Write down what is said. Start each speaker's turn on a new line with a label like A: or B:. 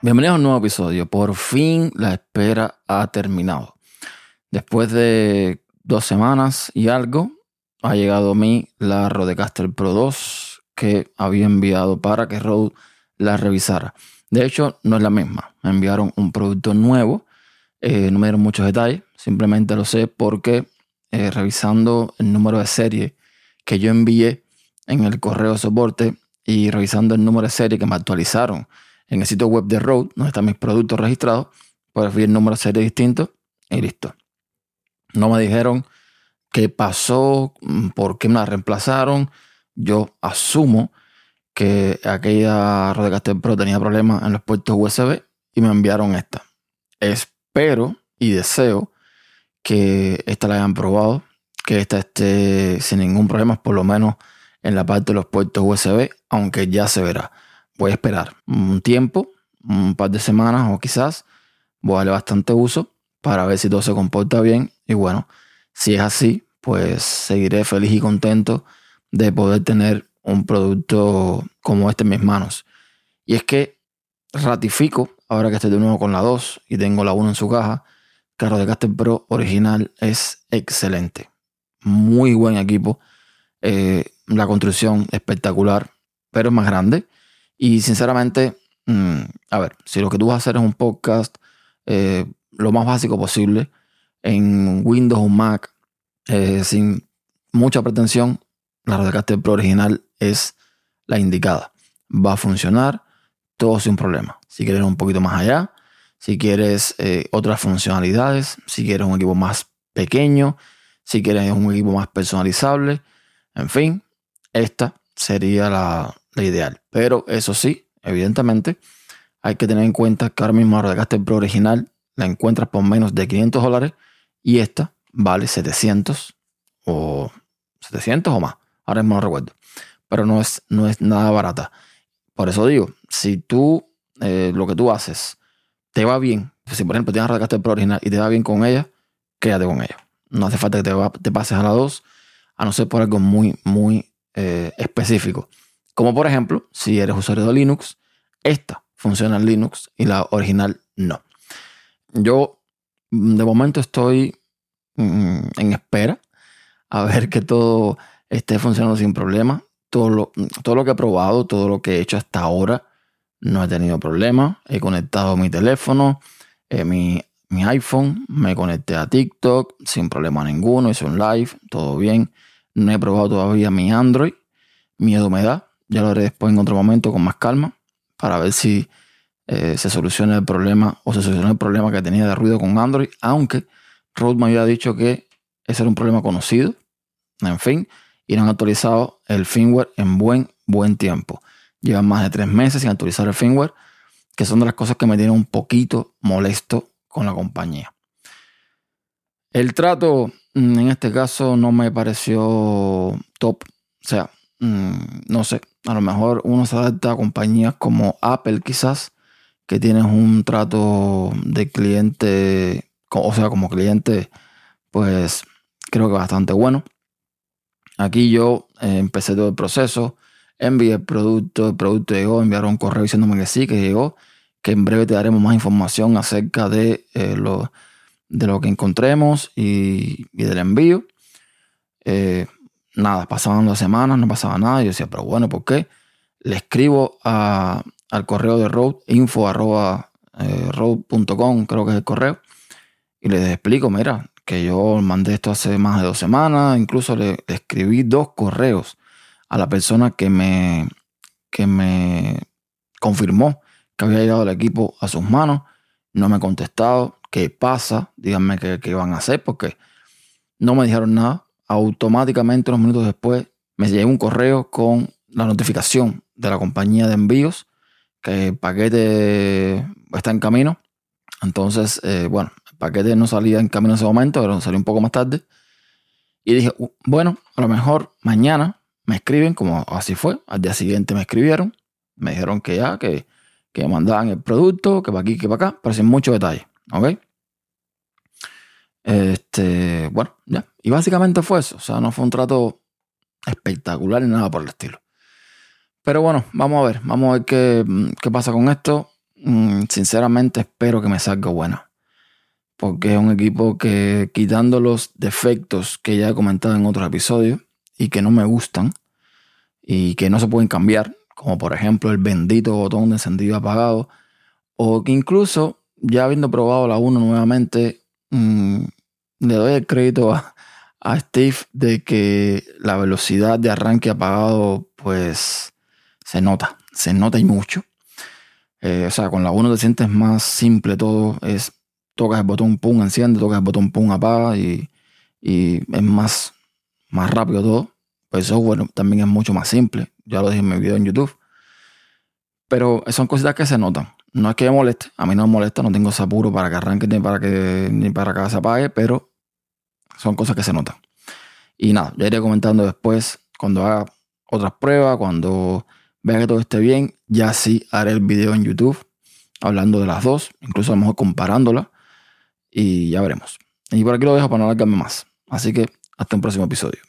A: Bienvenidos a un nuevo episodio. Por fin la espera ha terminado. Después de dos semanas y algo, ha llegado a mí la Rodecaster Pro 2 que había enviado para que Rode la revisara. De hecho, no es la misma. Me enviaron un producto nuevo. Eh, no me dieron muchos detalles. Simplemente lo sé porque eh, revisando el número de serie que yo envié en el correo de soporte y revisando el número de serie que me actualizaron en el sitio web de Rode, donde están mis productos registrados, vi el número de serie distinto y listo. No me dijeron qué pasó, mm, por qué me la reemplazaron. Yo asumo que aquella Rodecaster Pro tenía problemas en los puertos USB y me enviaron esta. Espero y deseo que esta la hayan probado, que esta esté sin ningún problema, por lo menos en la parte de los puertos USB, aunque ya se verá. Voy a esperar un tiempo, un par de semanas o quizás, voy a darle bastante uso para ver si todo se comporta bien. Y bueno, si es así, pues seguiré feliz y contento de poder tener un producto como este en mis manos. Y es que ratifico, ahora que estoy de nuevo con la 2 y tengo la 1 en su caja, que de Rodecaster Pro original es excelente. Muy buen equipo. Eh, la construcción espectacular, pero es más grande. Y sinceramente, mm, a ver, si lo que tú vas a hacer es un podcast eh, lo más básico posible en Windows o Mac, eh, sin mucha pretensión, la Rodecaster Pro original es la indicada. Va a funcionar todo sin problema. Si quieres un poquito más allá, si quieres eh, otras funcionalidades, si quieres un equipo más pequeño, si quieres un equipo más personalizable, en fin, esta sería la, ideal. Pero eso sí, evidentemente, hay que tener en cuenta que ahora mismo la Rodecaster Pro original la encuentras por menos de 500 dólares y esta vale 700 o 700 o más. Ahora mismo no recuerdo. Pero no es, no es nada barata. Por eso digo, si tú eh, lo que tú haces te va bien, si por ejemplo tienes Rodecaster Pro original y te va bien con ella, quédate con ella. No hace falta que te, te pases a la 2, a no ser por algo muy, muy eh, específico. Como por ejemplo, si eres usuario de Linux, esta funciona en Linux y la original no. Yo mm, de momento estoy mm, en espera a ver que todo esté funcionando sin problema. Todo lo, todo lo que he probado, todo lo que he hecho hasta ahora, no he tenido problema. He conectado mi teléfono, eh, mi, mi, iPhone, me conecté a TikTok sin problema ninguno, hice un live, todo bien. No he probado todavía mi Android, miedo me da. Ya lo haré después en otro momento con más calma para ver si eh, se soluciona el problema o se soluciona el problema que tenía de ruido con Android, aunque Rode me había dicho que ese era un problema conocido. En fin, y no han actualizado el firmware en buen, buen tiempo. Llevan más de tres meses sin actualizar el firmware, que son de las cosas que me tienen un poquito molesto con la compañía. El trato mm, en este caso no me pareció top. O sea, mm, no sé, a lo mejor uno se adapta a compañías como Apple quizás, que tienes un trato de cliente, o sea, como cliente, pues creo que bastante bueno. Aquí yo eh, empecé todo el proceso, envié el producto, el producto llegó, enviaron un correo diciéndome que sí, que llegó, que en breve te daremos más información acerca de, eh, lo, de lo que encontremos y, del envío. Eh, nada, pasaban dos semanas, no pasaba nada. Yo decía, pero bueno, ¿por qué? Le escribo al correo de Road, info eh, creo que es el correo, y les explico, mira, que yo mandé esto hace más de dos semanas, incluso le, escribí dos correos a la persona que me, que me confirmó que había llegado el equipo a sus manos, no me ha contestado, ¿qué pasa? Díganme qué, qué van a hacer, porque no me dijeron nada, automáticamente unos minutos después me llegó un correo con la notificación de la compañía de envíos que el paquete está en camino. Entonces, eh, bueno, el paquete no salía en camino en ese momento, pero salió un poco más tarde. Y dije, bueno, a lo mejor mañana me escriben, como así fue. Al día siguiente me escribieron, me dijeron que ya, que, que mandaban el producto, que para aquí, que para acá, pero sin mucho detalle. ¿Ok? Este, bueno, ya. Y básicamente fue eso. O sea, no fue un trato espectacular ni nada por el estilo. Pero bueno, vamos a ver, vamos a ver qué, qué pasa con esto. mm, sinceramente espero que me salga buena. Porque es un equipo que quitando los defectos que ya he comentado en otros episodios y que no me gustan y que no se pueden cambiar, como por ejemplo el bendito botón de encendido apagado, o que incluso ya habiendo probado la 1 nuevamente, mm, le doy el crédito a, a Steve de que la velocidad de arranque apagado pues se nota, se nota y mucho. Eh, o sea, con la 1 te sientes más simple todo, es tocas el botón pum, enciende, tocas el botón pum, apaga y, es más, más rápido todo. Pues eso, bueno, también es mucho más simple. Ya lo dije en mi video en YouTube. Pero son cositas que se notan. No es que me moleste, a mí no me molesta, no tengo ese apuro para que arranque ni para que, ni para que se apague, pero son cosas que se notan. Y nada, ya iré comentando después, cuando haga otras pruebas, cuando vea que todo esté bien, ya sí haré el video en YouTube hablando de las dos, incluso a lo mejor comparándolas, y ya veremos. Y por aquí lo dejo para no alargarme más. Así que hasta un próximo episodio.